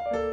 you.